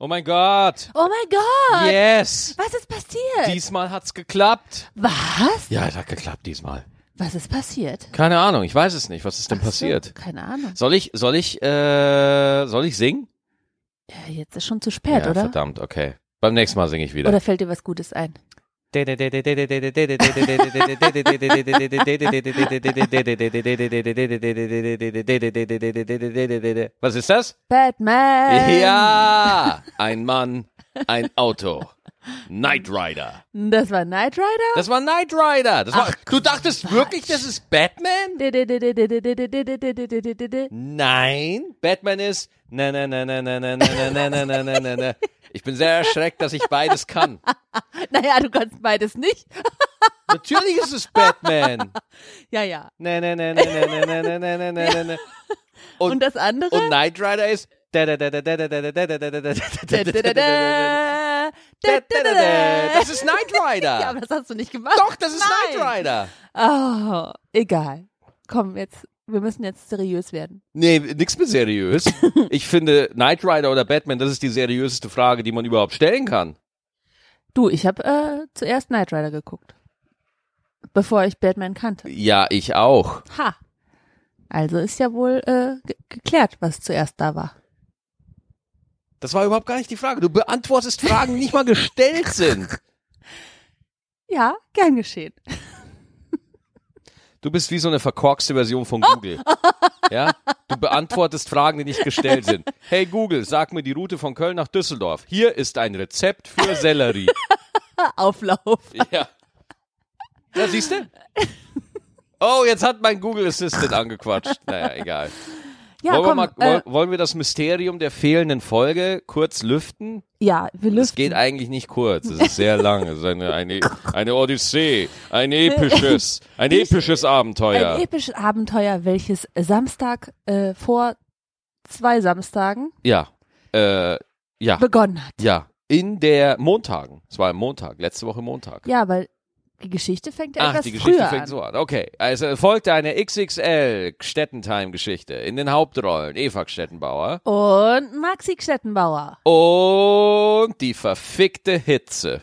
Oh mein Gott. Oh mein Gott! Yes. Was ist passiert? Diesmal hat's geklappt. Was? Ja, es hat geklappt diesmal. Was ist passiert? Keine Ahnung, ich weiß es nicht. Was ist denn Ach so, passiert? keine Ahnung. Soll ich, soll ich, äh, soll ich singen? Ja, jetzt ist schon zu spät, ja, oder? verdammt, okay. Beim nächsten Mal singe ich wieder. Oder fällt dir was Gutes ein? Was ist das? Batman! Ja, ein Mann, ein Auto. Knight Rider. Das war Knight Rider? Das war Knight Rider. Das war, Ach, du dachtest wirklich, das ist Batman? Nein. Batman ist na na na na na na na na na na na na. Ich bin sehr erschreckt, dass ich beides kann. Naja, du kannst beides nicht. Natürlich ist es Batman. Ja, ja. Na na na na na na na na na na na. Und, das andere? und Knight Rider ist da da da da da da da da da da da da da Da, da, da, da. Da, da, da, da. Das ist Knight Ja, Rider. aber das hast du nicht gemacht. Doch, das ist. Knight Rider. Oh, egal. Komm, jetzt, wir müssen jetzt seriös werden. Nee, nix mit seriös. Ich finde, Knight Rider oder Batman, das ist die seriöseste Frage, die man überhaupt stellen kann. Du, ich habe äh, zuerst Knight Rider geguckt. Bevor ich Batman kannte. Ja, ich auch. Ha. Also ist ja wohl äh, ge geklärt, was zuerst da war. Das war überhaupt gar nicht die Frage. Du beantwortest Fragen, die nicht mal gestellt sind. Ja, gern geschehen. Du bist wie so eine verkorkste Version von Google. Ja? Du beantwortest Fragen, die nicht gestellt sind. Hey Google, sag mir die Route von Köln nach Düsseldorf. Hier ist ein Rezept für Sellerie. Auflauf. Ja. Ja, siehst du? Oh, jetzt hat mein Google Assistant angequatscht. Naja, egal. Ja, wollen, komm. wir mal, äh, woll- wollen wir das Mysterium der fehlenden Folge kurz lüften? ja, wir Es lüften. geht eigentlich nicht kurz, es ist sehr lang. Es ist eine, eine, eine Odyssee, ein episches, ein episches Abenteuer. Ein episches Abenteuer, welches Samstag äh, vor zwei Samstagen Ja, äh, ja, begonnen hat. ja. In der Montagen. Es war am Montag, letzte Woche Montag. Ja, weil die Geschichte fängt ja Ach, etwas die Geschichte früher fängt an. so an. Okay, also es folgte eine XXL Stettentime-Geschichte. In den Hauptrollen Eva Stettenbauer Und Maxi Stettenbauer. und die verfickte Hitze.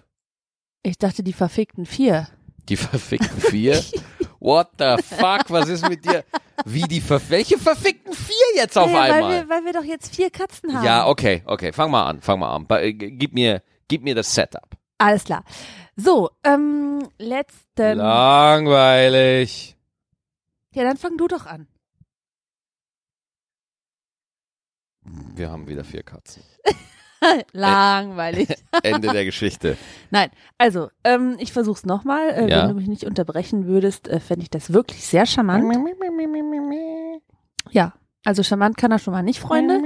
Ich dachte, die verfickten vier. Die verfickten vier? What the fuck? Was ist mit dir? Wie die ver welche verfickten vier jetzt auf ja, einmal? Weil wir, weil wir doch jetzt vier Katzen haben. Ja, okay, okay. Fang mal an, fang mal an. Äh, Gib mir, gib mir das Setup. Alles klar. So, ähm, letzten. Langweilig. Ja, dann fang du doch an. Wir haben wieder vier Katzen. Langweilig. Ende der Geschichte. Nein, also, ähm, ich versuch's nochmal. Äh, Ja. Wenn du mich nicht unterbrechen würdest, äh, fände ich das wirklich sehr charmant. Ja, also charmant kann er schon mal nicht, Freunde.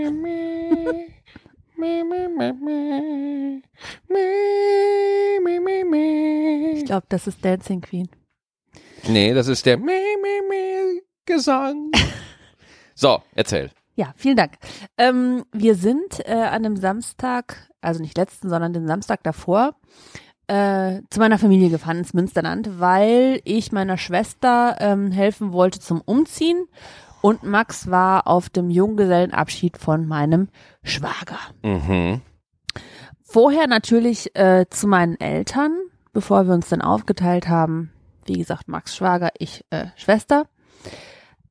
Ich glaube, das ist Dancing Queen. Nee, das ist der Gesang. So, erzähl. Ja, vielen Dank. Ähm, wir sind äh, an dem Samstag, also nicht letzten, sondern den Samstag davor, äh, zu meiner Familie gefahren ins Münsterland, weil ich meiner Schwester ähm, helfen wollte zum Umziehen und Max war auf dem Junggesellenabschied von meinem Schwager. Mhm. Vorher natürlich äh, zu meinen Eltern, bevor wir uns dann aufgeteilt haben. Wie gesagt, Max Schwager, ich äh, Schwester.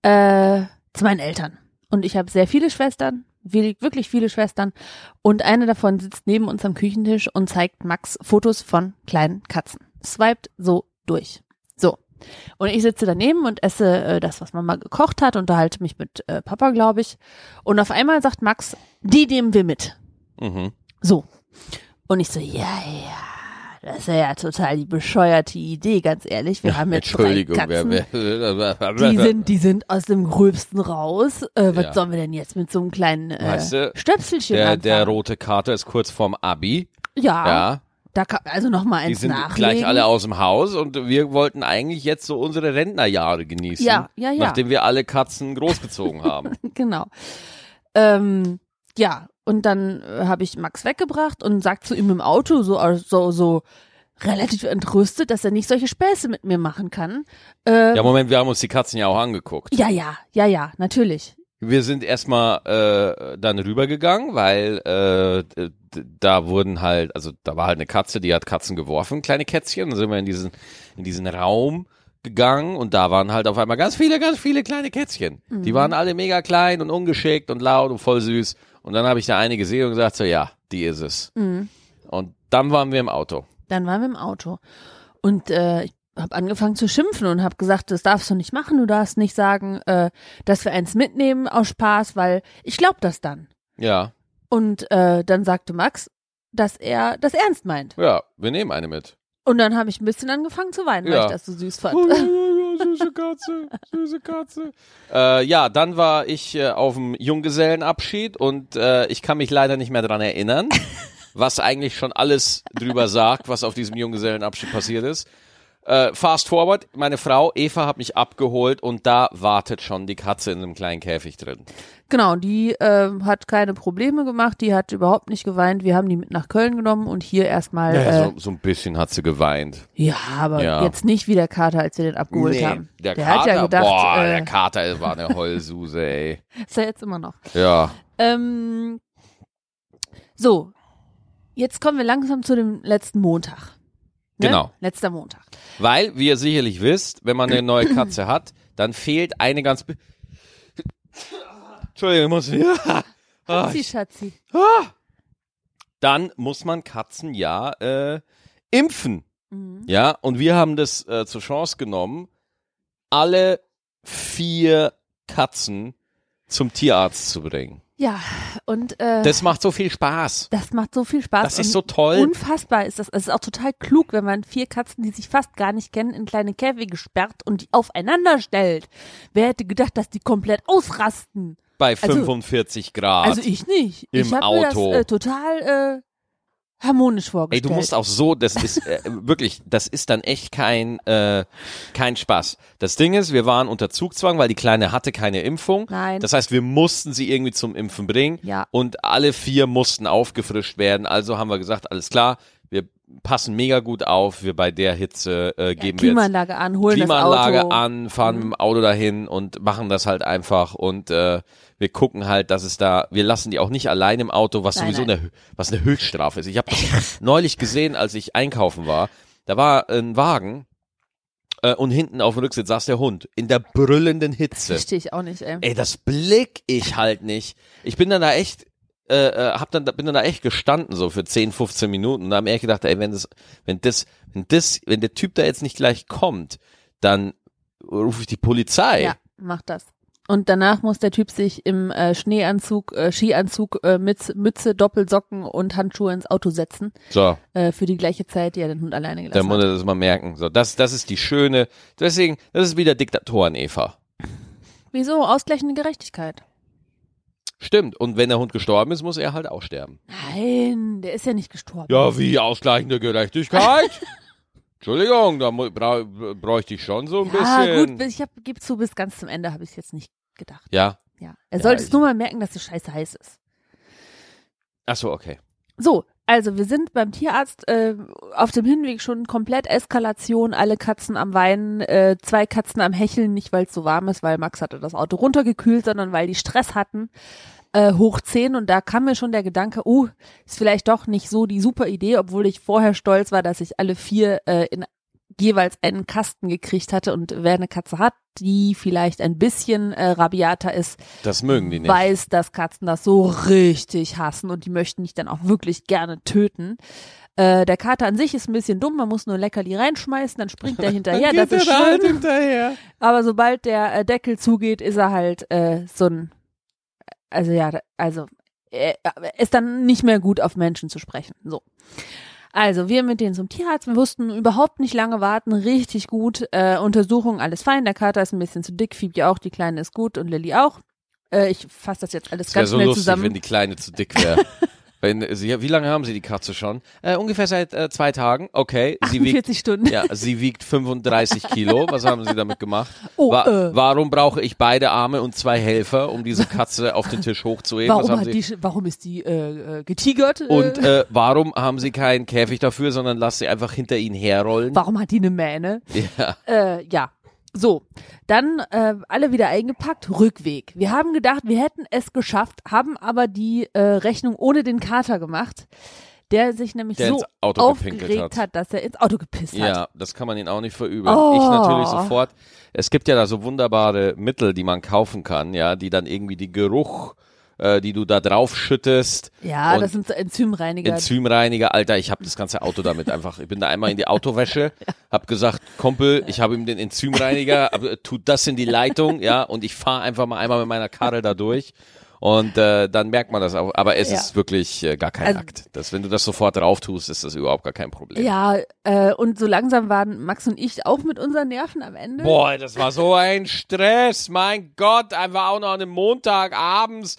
Äh, zu meinen Eltern. Und ich habe sehr viele Schwestern, wirklich viele Schwestern. Und eine davon sitzt neben uns am Küchentisch und zeigt Max Fotos von kleinen Katzen. Swiped so durch. Und ich sitze daneben und esse äh, das, was Mama gekocht hat, unterhalte mich mit äh, Papa, glaube ich. Und auf einmal sagt Max, die nehmen wir mit. Mhm. So. Und ich so, ja, ja, das ist ja total die bescheuerte Idee, ganz ehrlich. Wir haben jetzt drei Entschuldigung, Katzen. wer, wer, die sind, die sind aus dem Gröbsten raus. Äh, was Ja. sollen wir denn jetzt mit so einem kleinen äh, Weißt du, Stöpselchen der, anfangen? der rote Kater ist kurz vorm Abi. ja, Ja, da kann, also noch mal die eins sind nachlegen. gleich alle aus dem Haus und wir wollten eigentlich jetzt so unsere Rentnerjahre genießen. Ja, ja, ja. Nachdem wir alle Katzen großgezogen haben. genau. Ähm, ja, und dann äh, habe ich Max weggebracht und sagt zu ihm im Auto so, äh, so, so relativ entrüstet, dass er nicht solche Späße mit mir machen kann. Äh, ja, Moment, wir haben uns die Katzen ja auch angeguckt. Ja, ja, ja, ja, natürlich. Wir sind erstmal äh, dann rübergegangen, weil äh, da wurden halt, also da war halt eine Katze, die hat Katzen geworfen, kleine Kätzchen. Dann sind wir in diesen, in diesen Raum gegangen und da waren halt auf einmal ganz viele, ganz viele kleine Kätzchen. Die waren alle mega klein und ungeschickt und laut und voll süß. Und dann habe ich da eine gesehen und gesagt so, ja, die ist es. Mhm. Und dann waren wir im Auto. Dann waren wir im Auto. Und äh, ich habe angefangen zu schimpfen und habe gesagt, das darfst du nicht machen, du darfst nicht sagen, äh, dass wir eins mitnehmen aus Spaß, weil ich glaube das dann. Ja, Und äh, dann sagte Max, dass er das ernst meint. ja, wir nehmen eine mit. Und dann habe ich ein bisschen angefangen zu weinen, weil Ja. ich das so süß fand. Oh, süße Katze, süße Katze. Äh, ja, dann war ich äh, auf dem Junggesellenabschied und äh, ich kann mich leider nicht mehr dran erinnern, was eigentlich schon alles drüber sagt, was auf diesem Junggesellenabschied passiert ist. Äh, fast forward, meine Frau Eva hat mich abgeholt und da wartet schon die Katze in einem kleinen Käfig drin. Genau, die äh, hat keine Probleme gemacht, die hat überhaupt nicht geweint. Wir haben die mit nach Köln genommen und hier erstmal. Ja, äh, so, so ein bisschen hat sie geweint. ja aber Ja. jetzt nicht wie der Kater, als wir den abgeholt Nee, haben. der, der Kater, hat ja gedacht, boah, äh, der Kater war eine Heulsuse, ey. ist er jetzt immer noch. Ja, Ähm, so, jetzt kommen wir langsam zu dem letzten Montag. Ne? Genau. Letzter Montag. Weil, wie ihr sicherlich wisst, wenn man eine neue Katze hat, dann fehlt eine ganz. be- Entschuldigung, ich muss wieder. Ah, Schatzi, ich- Schatzi. Dann muss man Katzen ja äh, impfen. Mhm. Ja, und wir haben das äh, zur Chance genommen, alle vier Katzen zum Tierarzt zu bringen. Ja, und äh, das, Das macht so viel Spaß. macht so viel Spaß. Das ist so toll. Unfassbar ist das. Es ist auch total klug, wenn man vier Katzen, die sich fast gar nicht kennen, in kleine Käfige sperrt und die aufeinander stellt. Wer hätte gedacht, dass die komplett ausrasten? Bei Also- 45 Grad. Also ich nicht. Im ich habe mir das Auto. äh, total äh, harmonisch Ey, vorgestellt. du musst auch so, das ist äh, wirklich, das ist dann echt kein äh, kein Spaß. Das Ding ist, wir waren unter Zugzwang, weil die Kleine hatte keine Impfung. Nein. Das heißt, wir mussten sie irgendwie zum Impfen bringen. Ja. Und alle vier mussten aufgefrischt werden. Also haben wir gesagt, alles klar, passen mega gut auf. Wir bei der Hitze äh, ja, geben wir jetzt Klimaanlage an, holen Klimaanlage das Auto. an, fahren mit dem Auto dahin und machen das halt einfach und äh, wir gucken halt, dass es da, wir lassen die auch nicht allein im Auto, was Nein, sowieso nein. eine, was eine Höchststrafe ist. Ich habe neulich gesehen, als ich einkaufen war. Da war ein Wagen äh, und hinten auf dem Rücksitz saß der Hund in der brüllenden Hitze. Verstehe ich auch nicht, ey. Ey, das blick ich halt nicht. Ich bin dann da echt, äh, äh, hab dann, bin dann da echt gestanden, so für 10, 15 Minuten. Und da hab mir echt gedacht, ey, wenn das, wenn das, wenn das, wenn der Typ da jetzt nicht gleich kommt, dann rufe ich die Polizei. Ja, mach das. Und danach muss der Typ sich im äh, Schneeanzug, äh, Skianzug äh, mit Mütze, Doppelsocken und Handschuhe ins Auto setzen. So, Äh, für die gleiche Zeit, die er den Hund alleine dann gelassen muss hat. er das mal merken. So, das, das ist die schöne, deswegen, das ist wieder Diktatoren, Eva. Wieso? Ausgleichende Gerechtigkeit. Stimmt. Und wenn der Hund gestorben ist, muss er halt auch sterben. Nein, der ist ja nicht gestorben. Ja, wie ausgleichende Gerechtigkeit? Entschuldigung, da bra bräuchte ich schon so ein Ja, bisschen. gut, bis- ich hab, gebe zu, bis ganz zum Ende habe ich es jetzt nicht gedacht. ja. Ja. Er Ja, sollte es nur mal merken, dass es scheiße heiß ist. Ach so, okay. So, also wir sind beim Tierarzt äh, auf dem Hinweg schon komplett Eskalation, alle Katzen am Weinen, äh, zwei Katzen am Hecheln, nicht weil es so warm ist, weil Max hatte das Auto runtergekühlt, sondern weil die Stress hatten, äh, hoch 10 und da kam mir schon der Gedanke, oh, ist vielleicht doch nicht so die super Idee, obwohl ich vorher stolz war, dass ich alle vier äh, in jeweils einen Kasten gekriegt hatte und wer eine Katze hat, die vielleicht ein bisschen äh, rabiater ist, Das mögen die nicht. weiß, dass Katzen das so richtig hassen und die möchten dich dann auch wirklich gerne töten. Äh, der Kater an sich ist ein bisschen dumm, man muss nur Leckerli reinschmeißen, dann springt er hinterher, das ist schön. hinterher. Aber sobald der äh, Deckel zugeht, ist er halt äh, so ein, also ja, also er ist dann nicht mehr gut auf Menschen zu sprechen. So. Also wir mit denen zum Tierarzt, wir wussten überhaupt nicht lange warten, richtig gut. Äh, Untersuchung, alles fein. Der Kater ist ein bisschen zu dick, Phoebe auch, die Kleine ist gut und Lilly auch. Äh, ich fasse das jetzt alles Das wäre ganz so schnell lustig, zusammen. wenn die Kleine zu dick wäre. wenn sie, wie lange haben sie die Katze schon? Äh, ungefähr seit äh, zwei Tagen. Okay. Sie wiegt 48 Stunden. Ja, sie wiegt 35 Kilo. Was haben Sie damit gemacht? Oh, Wa äh. Warum brauche ich beide Arme und zwei Helfer, um diese Katze auf den Tisch hochzuheben? Warum, die, warum ist die äh, äh, getigert? Äh, und äh, warum haben Sie keinen Käfig dafür, sondern lass sie einfach hinter Ihnen herrollen? warum hat die eine Mähne? Ja. Äh, ja. So, dann äh, alle wieder eingepackt, Rückweg. Wir haben gedacht, wir hätten es geschafft, haben aber die äh, Rechnung ohne den Kater gemacht, der sich nämlich Der so aufgeregt hat. hat. dass er ins Auto gepisst hat. Ja, das kann man ihnen auch nicht verübeln. Oh. Ich natürlich sofort. Es gibt ja da so wunderbare Mittel, die man kaufen kann, ja, die dann irgendwie die Geruch, äh, die du da drauf schüttest, Ja, Und das sind Enzymreiniger. Enzymreiniger, Alter, ich habe das ganze Auto damit einfach. Ich bin da einmal in die Autowäsche, hab gesagt, Kumpel, ich habe ihm den Enzymreiniger, aber tut das in die Leitung, ja, und ich fahre einfach mal einmal mit meiner Karre da durch. Und äh, dann merkt man das auch. Aber es Ja. ist wirklich äh, gar kein Also- Akt. Das, wenn du das sofort drauf tust, ist das überhaupt gar kein Problem. ja, äh, und so langsam waren Max und ich auch mit unseren Nerven am Ende. Boah, das war so ein Stress. Mein Gott, einfach auch noch an einem Montag abends.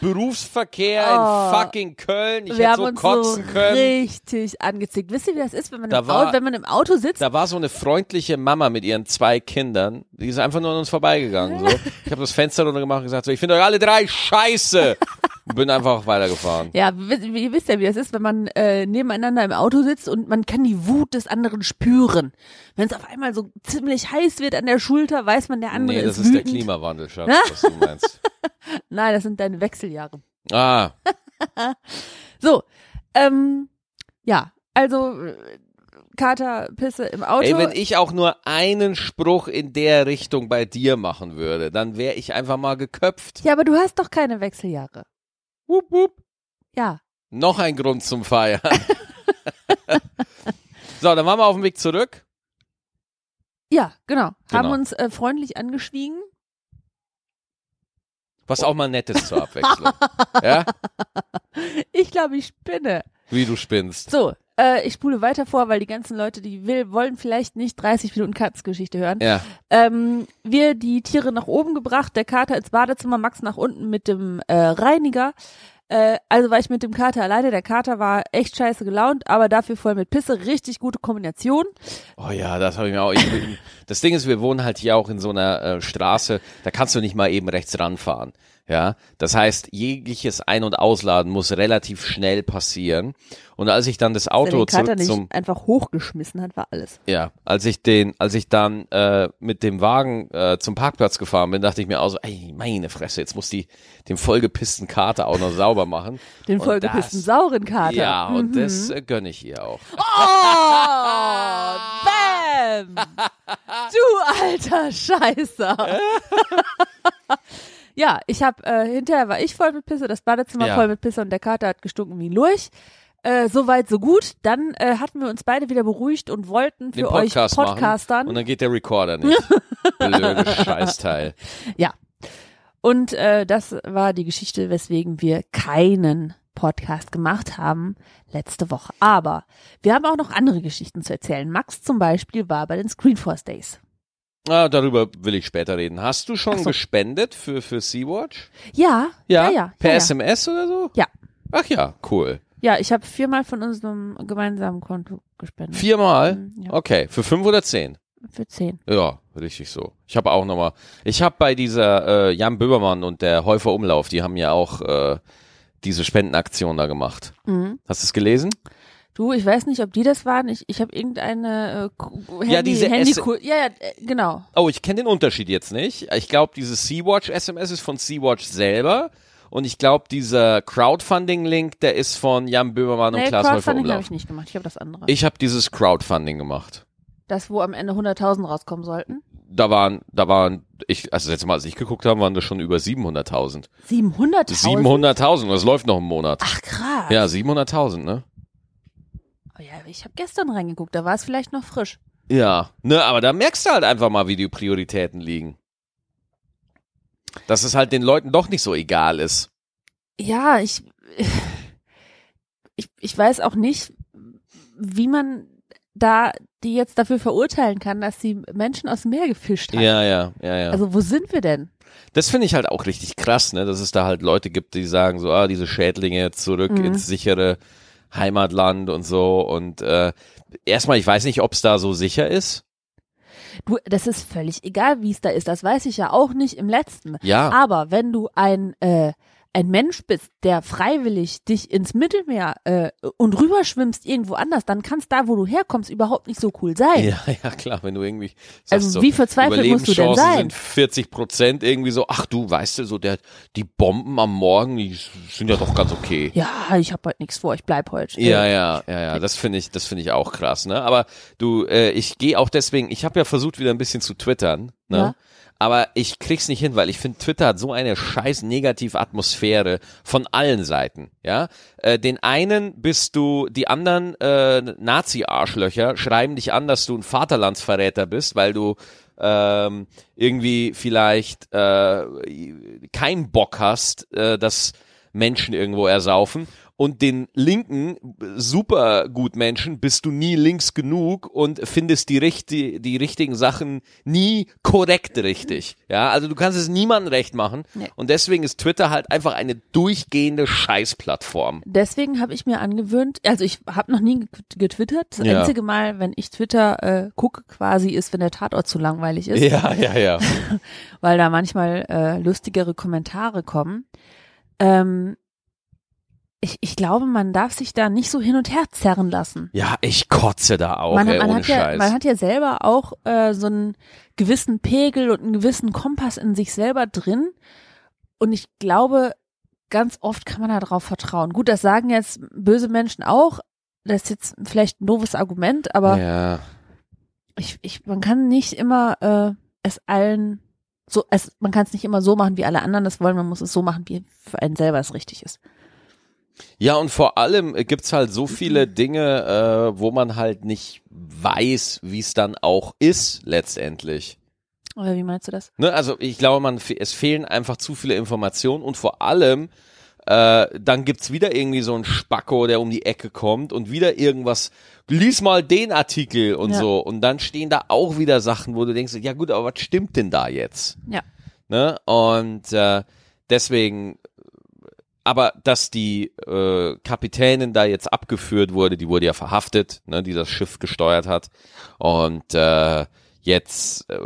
Berufsverkehr Oh. in fucking Köln. Ich wir hätte haben so uns kotzen so können. richtig angezickt. Wisst ihr, wie das ist, wenn man, Da im, war- Auto, wenn man im Auto sitzt? Da war so eine freundliche Mama mit ihren zwei Kindern, die ist einfach nur an uns vorbeigegangen. So. Ich habe das Fenster runter gemacht und gesagt, so, ich finde euch alle drei scheiße. Und bin einfach weitergefahren. Ja, ihr wisst ja, wie das ist, wenn man äh, nebeneinander im Auto sitzt und man kann die Wut des anderen spüren. Wenn es auf einmal so ziemlich heiß wird an der Schulter, weiß man, der andere Nee, das ist ist der. Klimawandel, Schatz, was du meinst. Nein, das sind deine Wechseljahre. Ah, So, ähm, ja, also äh, Kater, Pisse im Auto. ey, wenn ich auch nur einen Spruch in der Richtung bei dir machen würde, dann wäre ich einfach mal geköpft. ja, aber du hast doch keine Wechseljahre. Wupp, wupp. Ja. Noch ein Grund zum Feiern. so, dann waren wir auf dem Weg zurück. Ja, genau. Haben Genau. uns äh, freundlich angeschwiegen. Was auch mal nett ist zur Abwechslung. ja? Ich glaube, ich spinne. Wie du spinnst. So, äh, ich spule weiter vor, weil die ganzen Leute, die will, wollen vielleicht nicht 30 Minuten Katzengeschichte hören. Ja. Ähm, wir die Tiere nach oben gebracht, der Kater ins Badezimmer, Max nach unten mit dem äh, Reiniger. Äh, also war ich mit dem Kater alleine. Der Kater war echt scheiße gelaunt, aber dafür voll mit Pisse. Richtig gute Kombination. Oh ja, das habe ich mir auch. Ich, das Ding ist, wir wohnen halt hier auch in so einer äh, Straße, da kannst du nicht mal eben rechts ranfahren. Ja, das heißt, jegliches Ein- und Ausladen muss relativ schnell passieren. Und als ich dann das Auto den Kater nicht zum, einfach hochgeschmissen hat, war alles. ja, als ich den, als ich dann äh, mit dem Wagen äh, zum Parkplatz gefahren bin, dachte ich mir auch so, ey, meine Fresse, jetzt muss die den vollgepissten Kater auch noch sauber machen. Den Und vollgepissten das- sauren Kater. Ja, und Mhm. das äh, gönne ich ihr auch. Oh, bam! Du alter Scheißer. ja, ich habe äh, hinterher war ich voll mit Pisse, das Badezimmer Ja. voll mit Pisse und der Kater hat gestunken wie ein Lurch. Äh, so weit, so gut. Dann äh, hatten wir uns beide wieder beruhigt und wollten für Den euch Podcast Podcastern machen und dann geht der Recorder nicht. Blödes Scheißteil. Ja. Und äh, das war die Geschichte, weswegen wir keinen Podcast gemacht haben letzte Woche. Aber wir haben auch noch andere Geschichten zu erzählen. Max zum Beispiel war bei den Screenforce Days. Ah, darüber will ich später reden. Hast du schon so. gespendet für, für Sea-Watch? Ja, ja, ja. Per ja, ja. SMS oder so? Ja. Ach ja, cool. Ja, ich habe viermal von unserem gemeinsamen Konto gespendet. Viermal? Mhm, ja. Okay, für fünf oder zehn? Für zehn. Ja, richtig so. Ich habe auch nochmal, ich habe bei dieser äh, Jan Böbermann und der Häufer Umlauf, die haben ja auch äh, diese Spendenaktion da gemacht. Mhm. Hast du es gelesen? Du, ich weiß nicht, ob die das waren. Ich, ich habe irgendeine äh, Handy, Ja, diese Handy S- ja, ja, äh, genau. Oh, ich kenne den Unterschied jetzt nicht. Ich glaube, dieses Sea-Watch SMS ist von Sea-Watch selber. Und ich glaube, dieser Crowdfunding-Link, der ist von Jan Böbermann und Nee, Klaas Häufer Crowdfunding habe ich nicht gemacht. Ich habe das andere. Ich habe dieses Crowdfunding gemacht. das, wo am Ende 100.000 rauskommen sollten. Da waren, da waren, ich, also letztes Mal, als ich geguckt habe, waren das schon über 700.000. 700.000? 700.000, das läuft noch im Monat. Ach krass. Ja, 700.000, ne? Oh ja, ich habe gestern reingeguckt, da war es vielleicht noch frisch. Ja, ne, aber da merkst du halt einfach mal, wie die Prioritäten liegen. Dass es halt den Leuten doch nicht so egal ist. Ja, ich, ich, ich weiß auch nicht, wie man da die jetzt dafür verurteilen kann, dass sie Menschen aus dem Meer gefischt hat. Ja, ja, ja, ja. Also wo sind wir denn? Das finde ich halt auch richtig krass, ne, dass es da halt Leute gibt, die sagen so, ah, diese Schädlinge zurück Mhm. ins sichere Heimatland und so und äh, erstmal, ich weiß nicht, ob es da so sicher ist. Du, das ist völlig egal, wie es da ist. Das weiß ich ja auch nicht im letzten. Ja, Aber wenn du ein, äh, ein Mensch bist, der freiwillig dich ins Mittelmeer äh, und rüberschwimmst irgendwo anders, dann kann es da, wo du herkommst, überhaupt nicht so cool sein. Ja, ja, klar, wenn du irgendwie sagst Also so, wie verzweifelt musst du denn sein? sind 40 Prozent irgendwie so, ach du, weißt du, so der, die Bomben am Morgen, die sind ja doch ganz okay. Ja, ich habe heute nichts vor, ich bleib heute. Ja, ja, ja, ja, das finde ich, das finde ich auch krass, ne? Aber du, äh, ich gehe auch deswegen, ich habe ja versucht wieder ein bisschen zu twittern, ne? Ja. Aber ich krieg's nicht hin, weil ich finde, Twitter hat so eine scheiß negative Atmosphäre von allen Seiten, ja? Äh, den einen bist du, die anderen äh, Nazi-Arschlöcher schreiben dich an, dass du ein Vaterlandsverräter bist, weil du ähm, irgendwie vielleicht äh, keinen Bock hast, äh, dass Menschen irgendwo ersaufen. Und den linken Supergutmenschen bist du nie links genug und findest die, richtig, die richtigen Sachen nie korrekt richtig. Ja, also du kannst es niemandem recht machen. Nee. Und deswegen ist Twitter halt einfach eine durchgehende Scheißplattform. Deswegen habe ich mir angewöhnt, also ich habe noch nie get- getwittert. Das Ja. einzige Mal, wenn ich Twitter äh, gucke, quasi ist, wenn der Tatort zu langweilig ist, Ja, ja, ja. weil da manchmal äh, lustigere Kommentare kommen. Ähm, ich, ich glaube, man darf sich da nicht so hin und her zerren lassen. Ja, ich kotze da auch, man, ey, man, ohne hat ja, Scheiß. man hat ja selber auch äh, so einen gewissen Pegel und einen gewissen Kompass in sich selber drin. Und ich glaube, ganz oft kann man da drauf vertrauen. Gut, das sagen jetzt böse Menschen auch. Das ist jetzt vielleicht ein doofes Argument, aber ja. ich, ich, man kann nicht immer äh, es allen so, es, man kann es nicht immer so machen, wie alle anderen das wollen. Man muss es so machen, wie für einen selber es richtig ist. Ja, und vor allem gibt's halt so viele Dinge, äh, wo man halt nicht weiß, wie es dann auch ist letztendlich. Oder wie meinst du das? Ne? Also ich glaube, man es fehlen einfach zu viele Informationen und vor allem äh, dann gibt's wieder irgendwie so einen Spacko, der um die Ecke kommt und wieder irgendwas, lies mal den Artikel und Ja. so und dann stehen da auch wieder Sachen, wo du denkst, ja gut, aber was stimmt denn da jetzt? Ja. Ne? Und äh, deswegen, aber dass die äh, Kapitänin da jetzt abgeführt wurde, die wurde ja verhaftet, ne, die das Schiff gesteuert hat. Und äh, jetzt äh,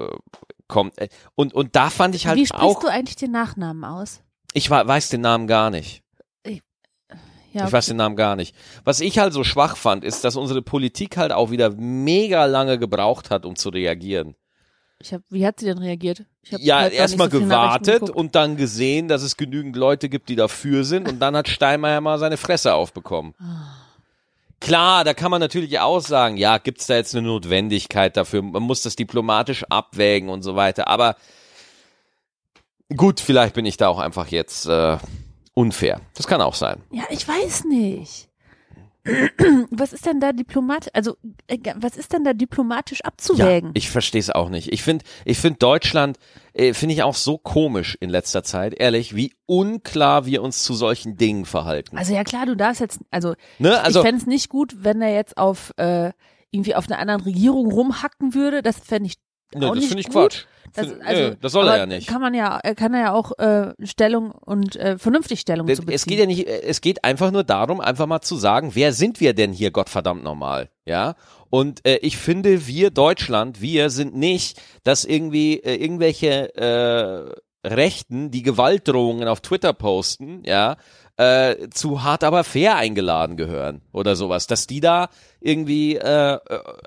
kommt äh, und und da fand ich halt wie sprichst auch, du eigentlich den Nachnamen aus? ich weiß den Namen gar nicht. Ja, Ich weiß den Namen gar nicht. Was ich halt so schwach fand, ist, dass unsere Politik halt auch wieder mega lange gebraucht hat, um zu reagieren. Ich hab, wie hat sie denn reagiert? Ja, halt erstmal so gewartet und dann gesehen, dass es genügend Leute gibt, die dafür sind und dann hat Steinmeier mal seine Fresse aufbekommen. Ah. Klar, da kann man natürlich auch sagen, ja, gibt's da jetzt eine Notwendigkeit dafür? Man muss das diplomatisch abwägen und so weiter. Aber gut, vielleicht bin ich da auch einfach jetzt äh, unfair. Das kann auch sein. Ja, ich weiß nicht. Was ist denn da diplomatisch, also äh, was ist denn da diplomatisch abzuwägen? Ja, ich verstehe es auch nicht. Ich finde, ich finde Deutschland äh, finde ich auch so komisch in letzter Zeit, ehrlich, wie unklar wir uns zu solchen Dingen verhalten. also ja klar, du darfst jetzt, also, ne? Also ich fände es nicht gut, wenn er jetzt auf äh, irgendwie auf einer anderen Regierung rumhacken würde. Das fände ich ne, das nicht finde ich gut. Quatsch. Das, also, nö, das soll er ja nicht. Kann man ja, er kann ja auch äh, Stellung und äh, vernünftig Stellung zu beziehen. Es geht ja nicht, es geht einfach nur darum, einfach mal zu sagen, wer sind wir denn hier, Gottverdammt normal, ja? Und äh, ich finde, wir Deutschland, wir sind nicht, dass irgendwie äh, irgendwelche äh, Rechten, die Gewaltdrohungen auf Twitter posten, ja, äh, zu hart aber fair eingeladen gehören oder sowas, dass die da irgendwie äh, äh,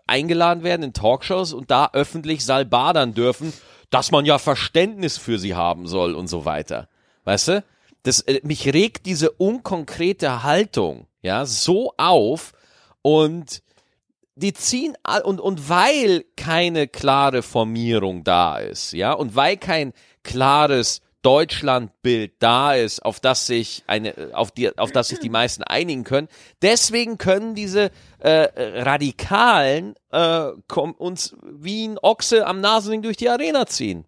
eingeladen werden in Talkshows und da öffentlich salbadern dürfen, dass man ja Verständnis für sie haben soll und so weiter. Weißt du? Das, äh, mich regt diese unkonkrete Haltung, ja, so auf und die ziehen und, und weil keine klare Formierung da ist, ja, und weil kein klares Deutschlandbild da ist, auf das sich eine, auf die, auf das sich die meisten einigen können. Deswegen können diese äh, Radikalen äh, kommen uns wie ein Ochse am Nasenring durch die Arena ziehen.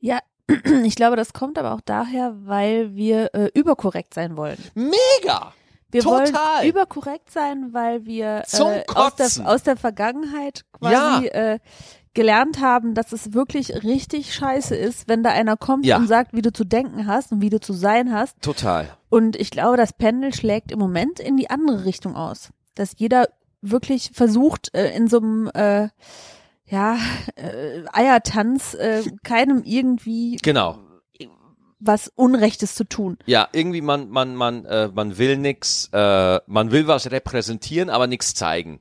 ja, ich glaube, das kommt aber auch daher, weil wir äh, überkorrekt sein wollen. Mega! Wir Total. wollen überkorrekt sein, weil wir äh, aus, der, aus der Vergangenheit quasi äh, gelernt haben, dass es wirklich richtig scheiße ist, wenn da einer kommt Ja. und sagt, wie du zu denken hast und wie du zu sein hast. Total. Und ich glaube, das Pendel schlägt im Moment in die andere Richtung aus. Dass jeder wirklich versucht, äh, in so einem äh, ja, äh, Eiertanz äh, keinem irgendwie Genau. was Unrechtes zu tun. Ja, irgendwie man man man äh, man will nix, äh, man will was repräsentieren, aber nichts zeigen.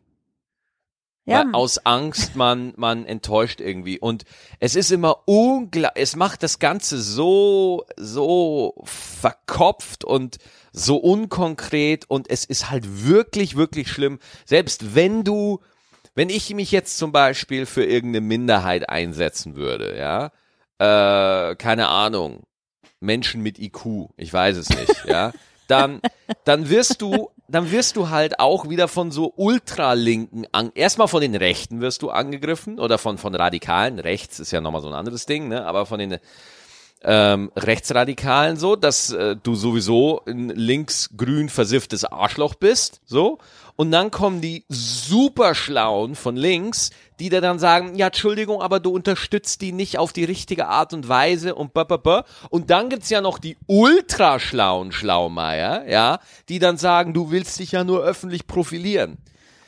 Ja, aus Angst man man enttäuscht irgendwie und es ist immer unglaublich, es macht das Ganze so so verkopft und so unkonkret und es ist halt wirklich wirklich schlimm. Selbst wenn du, wenn ich mich jetzt zum Beispiel für irgendeine Minderheit einsetzen würde, ja, äh, keine Ahnung, Menschen mit IQ, ich weiß es nicht, ja, dann, dann wirst du, dann wirst du halt auch wieder von so Ultralinken an, erstmal von den Rechten wirst du angegriffen oder von, von Radikalen, rechts ist ja nochmal so ein anderes Ding, ne, aber von den ähm, Rechtsradikalen so, dass äh, du sowieso ein links-grün versifftes Arschloch bist, so. Und dann kommen die Superschlauen von links, die dir dann sagen, ja, Entschuldigung, aber du unterstützt die nicht auf die richtige Art und Weise und bababa. Und dann gibt's ja noch die ultraschlauen Schlaumeier, ja, die dann sagen, du willst dich ja nur öffentlich profilieren.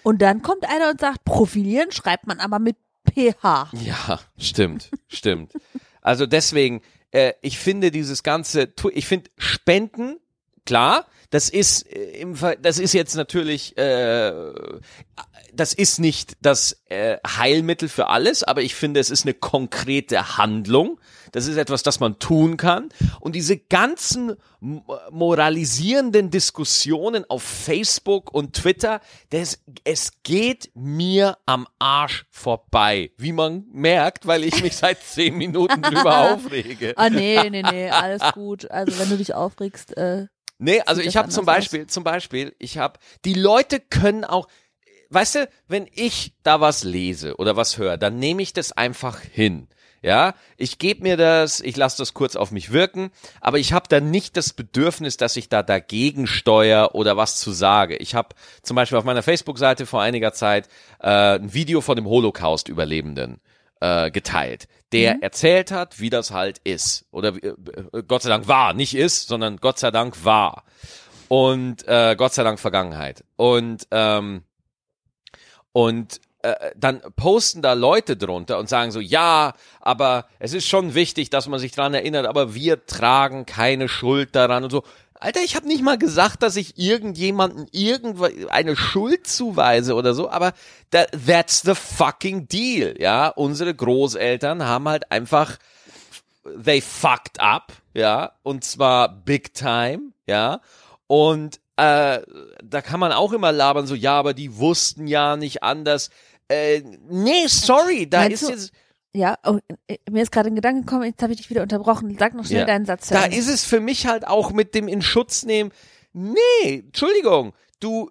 und dann kommt einer und sagt, profilieren schreibt man aber mit PH. Ja, stimmt, stimmt. Also deswegen, äh, ich finde dieses ganze, ich finde Spenden, klar, das ist äh, im, Ver- das ist jetzt natürlich, äh, das ist nicht das äh, Heilmittel für alles, aber ich finde, es ist eine konkrete Handlung. Das ist etwas, das man tun kann. Und diese ganzen moralisierenden Diskussionen auf Facebook und Twitter, das, es geht mir am Arsch vorbei. Wie man merkt, weil ich mich seit zehn Minuten drüber aufrege. Ah, nee, nee, nee, alles gut. Also, wenn du dich aufregst, äh, Nee, also ich habe zum anders aus? Beispiel, zum Beispiel, ich habe, die Leute können auch, weißt du, wenn ich da was lese oder was höre, dann nehme ich das einfach hin. Ja, ich gebe mir das, ich lasse das kurz auf mich wirken, aber ich habe dann nicht das Bedürfnis, dass ich da dagegen steuere oder was zu sage. Ich habe zum Beispiel auf meiner Facebook-Seite vor einiger Zeit äh, ein Video von dem Holocaust-Überlebenden äh, geteilt, der erzählt hat, wie das halt ist. Oder wie, äh, Gott sei Dank war, nicht ist, sondern Gott sei Dank war. Und äh, Gott sei Dank Vergangenheit. Und ähm, und äh, dann posten da Leute drunter und sagen so, ja, aber es ist schon wichtig, dass man sich dran erinnert, aber wir tragen keine Schuld daran und so. Alter, ich habe nicht mal gesagt, dass ich irgendjemanden irgendeine Schuld zuweise oder so, aber that, that's the fucking deal, ja. Unsere Großeltern haben halt einfach, they fucked up, ja, und zwar big time, ja. Und äh, da kann man auch immer labern, so, ja, aber die wussten ja nicht anders. Äh, nee, sorry, da Meinst ist jetzt, ja, oh, äh, mir ist gerade ein Gedanke gekommen, jetzt habe ich dich wieder unterbrochen. Sag noch schnell Ja. deinen Satz. da ist es für mich halt auch mit dem in Schutz nehmen. Nee, Entschuldigung, du,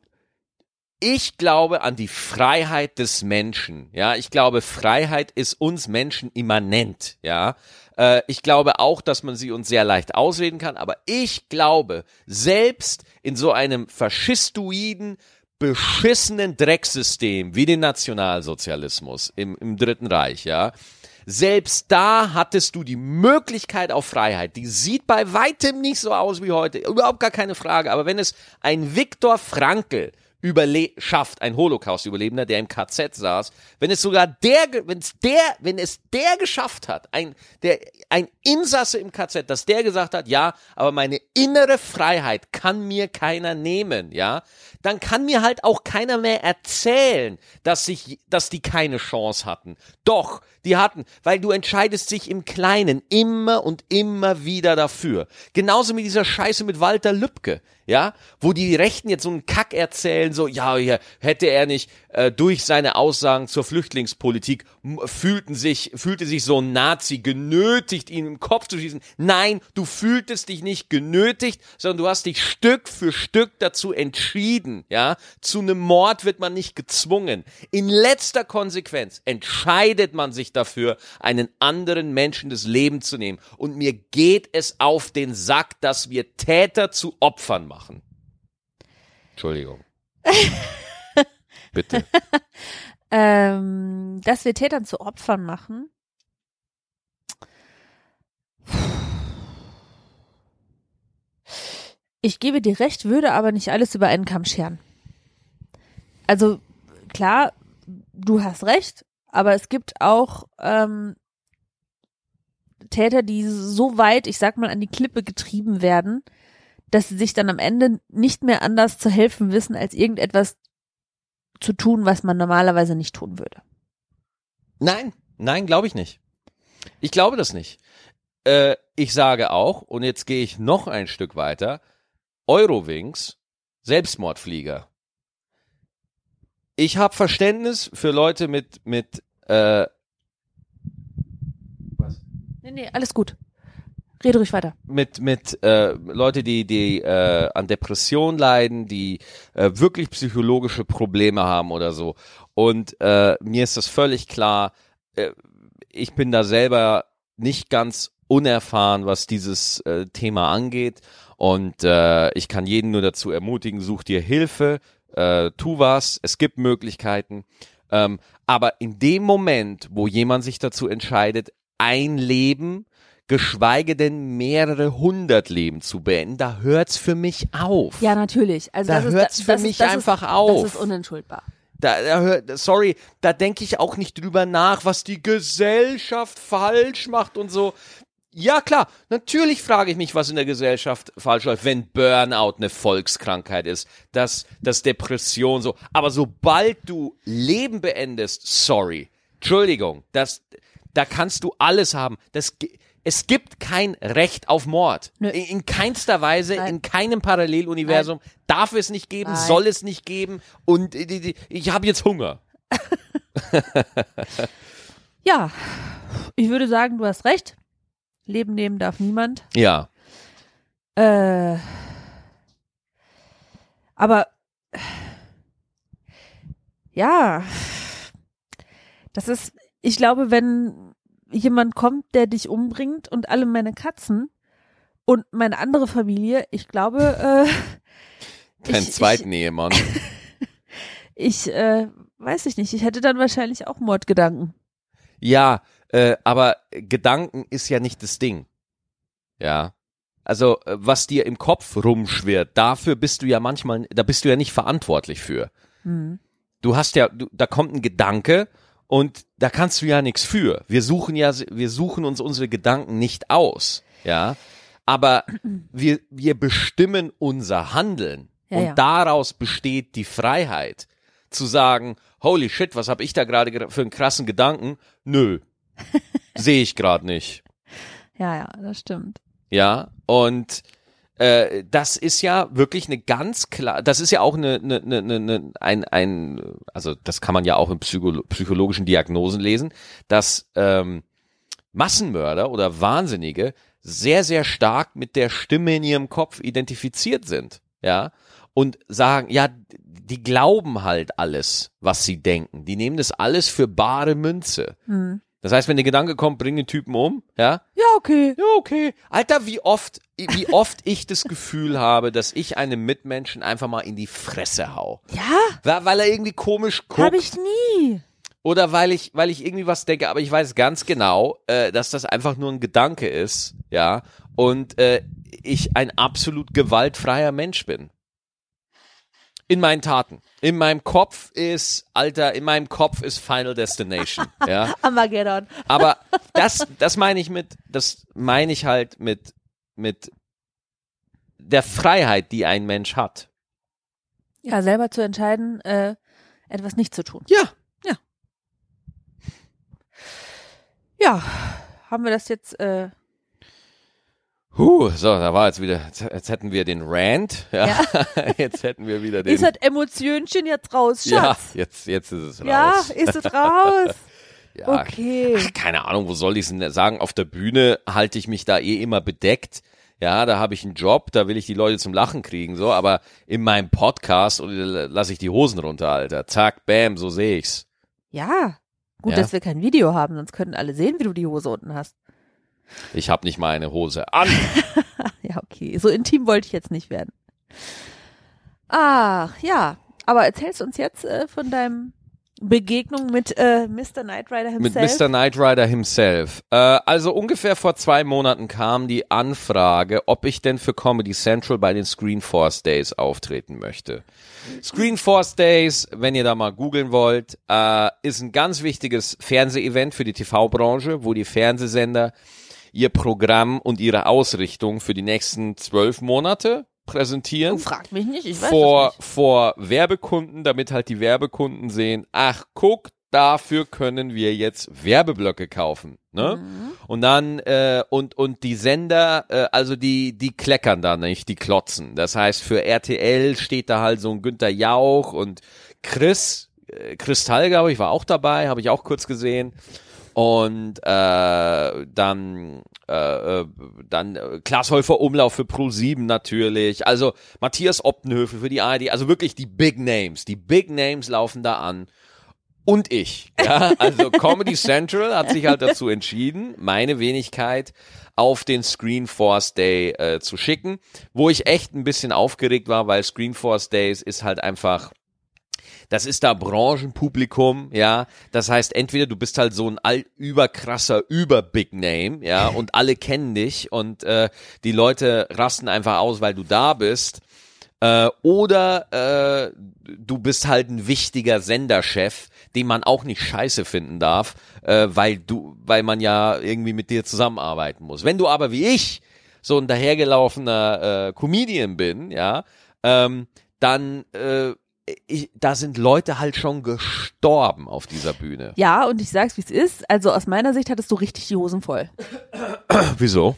ich glaube an die Freiheit des Menschen. Ja, ich glaube, Freiheit ist uns Menschen immanent. Ja, äh, ich glaube auch, dass man sie uns sehr leicht ausreden kann. Aber ich glaube, selbst in so einem faschistoiden, beschissenen Drecksystem wie den Nationalsozialismus im, im Dritten Reich, ja, selbst da hattest du die Möglichkeit auf Freiheit. Die sieht bei weitem nicht so aus wie heute. Überhaupt gar keine Frage. Aber wenn es ein Viktor Frankl überle schafft, ein Holocaust-Überlebender, der im KZ saß, wenn es sogar der, wenn es der, wenn es der geschafft hat, ein, der, ein Insasse im KZ, dass der gesagt hat, ja, aber meine innere Freiheit kann mir keiner nehmen, ja, dann kann mir halt auch keiner mehr erzählen, dass sich, dass die keine Chance hatten. Doch, die hatten, weil du entscheidest sich im Kleinen immer und immer wieder dafür. Genauso mit dieser Scheiße mit Walter Lübcke, ja, wo die Rechten jetzt so einen Kack erzählen, so, ja hätte er nicht äh, durch seine Aussagen zur Flüchtlingspolitik fühlten sich, fühlte sich so ein Nazi genötigt, ihn im Kopf zu schießen. Nein, du fühltest dich nicht genötigt, sondern du hast dich Stück für Stück dazu entschieden, ja. Zu einem Mord wird man nicht gezwungen. In letzter Konsequenz entscheidet man sich dafür, einen anderen Menschen das Leben zu nehmen. Und mir geht es auf den Sack, dass wir Täter zu Opfern machen. Entschuldigung. Bitte. ähm, dass wir Tätern zu Opfern machen. Ich gebe dir recht, würde aber nicht alles über einen Kamm scheren. Also klar, du hast recht, aber es gibt auch ähm, Täter, die so weit, ich sag mal, an die Klippe getrieben werden, dass sie sich dann am Ende nicht mehr anders zu helfen wissen, als irgendetwas zu tun, was man normalerweise nicht tun würde. Nein, nein, glaube ich nicht. Ich glaube das nicht. Äh, ich sage auch, und jetzt gehe ich noch ein Stück weiter, Eurowings, Selbstmordflieger. Ich habe Verständnis für Leute mit, mit äh, Nee, nee, alles gut. Rede ruhig weiter. mit mit äh, Leute, die die äh, an Depression leiden, die äh, wirklich psychologische Probleme haben oder so. Und äh, mir ist das völlig klar. Äh, ich bin da selber nicht ganz unerfahren, was dieses äh, Thema angeht. Und äh, ich kann jeden nur dazu ermutigen: Such dir Hilfe, äh, tu was. Es gibt Möglichkeiten. Ähm, aber in dem Moment, wo jemand sich dazu entscheidet, ein Leben geschweige denn mehrere hundert Leben zu beenden, da hört's für mich auf. Ja, natürlich. Also Da das hört's ist, für das mich ist, einfach ist, auf. Das ist unentschuldbar. Da, da sorry, da denke ich auch nicht drüber nach, was die Gesellschaft falsch macht und so. Ja, klar, natürlich frage ich mich, was in der Gesellschaft falsch läuft, wenn Burnout eine Volkskrankheit ist, dass, dass Depression so. Aber sobald du Leben beendest, sorry, Entschuldigung, das, da kannst du alles haben. Das, ge- es gibt kein Recht auf Mord. Nö. In, in keinster Weise, Nein. in keinem Paralleluniversum darf es nicht geben, Nein. soll es nicht geben. Und äh, ich habe jetzt Hunger. Ja, ich würde sagen, du hast recht. Leben nehmen darf niemand. Ja. Äh, aber ja, das ist, ich glaube, wenn jemand kommt, der dich umbringt und alle meine Katzen und meine andere Familie, ich glaube, äh, Dein Ich- zweiten Ehemann. ich, äh, weiß ich nicht, ich hätte dann wahrscheinlich auch Mordgedanken. Ja, äh, aber Gedanken ist ja nicht das Ding. Ja. Also, äh, was dir im Kopf rumschwirrt, dafür bist du ja manchmal, da bist du ja nicht verantwortlich für. Hm. Du hast ja, du, da kommt ein Gedanke und da kannst du ja nichts für. Wir suchen ja, wir suchen uns unsere Gedanken nicht aus. Ja. Aber wir, wir bestimmen unser Handeln. Ja, und ja. daraus besteht die Freiheit. Zu sagen, holy shit, was habe ich da gerade ger- für einen krassen Gedanken? Nö. Sehe ich gerade nicht. Ja, ja, das stimmt. Ja, und äh, das ist ja wirklich eine ganz klar, das ist ja auch eine, eine, eine, eine ein, ein, also das kann man ja auch in Psycho psychologischen Diagnosen lesen, dass ähm, Massenmörder oder Wahnsinnige sehr, sehr stark mit der Stimme in ihrem Kopf identifiziert sind, ja, und sagen, ja, die glauben halt alles, was sie denken. Die nehmen das alles für bare Münze. Hm. Das heißt, wenn der Gedanke kommt, bring den Typen um, ja, Ja, okay. ja, okay. Alter, wie oft, wie oft ich das Gefühl habe, dass ich einem Mitmenschen einfach mal in die Fresse hau. Ja, Weil, er irgendwie komisch guckt. habe ich nie. Oder weil ich, weil ich irgendwie was denke, aber ich weiß ganz genau, äh, dass das einfach nur ein Gedanke ist, ja. Und äh, ich ein absolut gewaltfreier Mensch bin. In meinen Taten. In meinem Kopf ist, Alter, in meinem Kopf ist Final Destination, ja. Armageddon. Aber das, das meine ich mit, das meine ich halt mit, mit der Freiheit, die ein Mensch hat. Ja, selber zu entscheiden, äh, etwas nicht zu tun. Ja. Ja, haben wir das jetzt, äh, Huh, so, da war jetzt wieder, jetzt, hätten wir den Rant, ja. jetzt hätten wir wieder den. ist das Emotionchen jetzt raus, ja, Schatz? jetzt, jetzt ist es raus. Ja, ist es raus? Ja, Okay. Ach, keine Ahnung, wo soll ich es denn sagen? Auf der Bühne halte ich mich da eh immer bedeckt. Ja, da habe ich einen Job, da will ich die Leute zum Lachen kriegen, so, aber in meinem Podcast lasse ich die Hosen runter, Alter. Zack, bam, so sehe ich's. Ja. Gut, Ja. dass wir kein Video haben, sonst könnten alle sehen, wie du die Hose unten hast. Ich habe nicht mal eine Hose an. Ja, okay. So intim wollte ich jetzt nicht werden. Ach, ja. Aber erzählst uns jetzt äh, von deinem Begegnung mit äh, Mr. Knight Rider Mit himself. Mr. Knight Rider himself. Äh, also ungefähr vor zwei Monaten kam die Anfrage, ob ich denn für Comedy Central bei den Screen Force Days auftreten möchte. Screen Force Days, wenn ihr da mal googeln wollt, äh, ist ein ganz wichtiges Fernsehevent für die TV-Branche, wo die Fernsehsender ihr Programm und ihre Ausrichtung für die nächsten zwölf Monate präsentieren. Du fragt mich nicht, ich weiß vor, es nicht. vor Werbekunden, damit halt die Werbekunden sehen, ach guck, dafür können wir jetzt Werbeblöcke kaufen. Ne? Mhm. Und dann, äh, und, und die Sender, äh, also die, die kleckern da nicht, die klotzen. Das heißt, für RTL steht da halt so ein Günther Jauch und Chris, äh, Kristall, glaube ich, war auch dabei, habe ich auch kurz gesehen. Und äh, dann äh, äh, dann äh, Klaas Häufer Umlauf für Pro 7 natürlich. Also Matthias Optenhöfe für die ARD. Also wirklich die Big Names. Die Big Names laufen da an. Und ich. Ja, also Comedy Central hat sich halt dazu entschieden, meine Wenigkeit auf den Screenforce Day äh, zu schicken, wo ich echt ein bisschen aufgeregt war, weil Screenforce Days ist halt einfach das ist da Branchenpublikum, ja. Das heißt, entweder du bist halt so ein all überkrasser Über-Big Name, ja, und alle kennen dich und äh, die Leute rasten einfach aus, weil du da bist. Äh, oder äh, du bist halt ein wichtiger Senderchef, den man auch nicht scheiße finden darf, äh, weil du, weil man ja irgendwie mit dir zusammenarbeiten muss. Wenn du aber wie ich so ein dahergelaufener äh, Comedian bin, ja, ähm, dann äh, ich, da sind Leute halt schon gestorben auf dieser Bühne. Ja, und ich sag's, wie es ist. Also aus meiner Sicht hattest du richtig die Hosen voll. Wieso?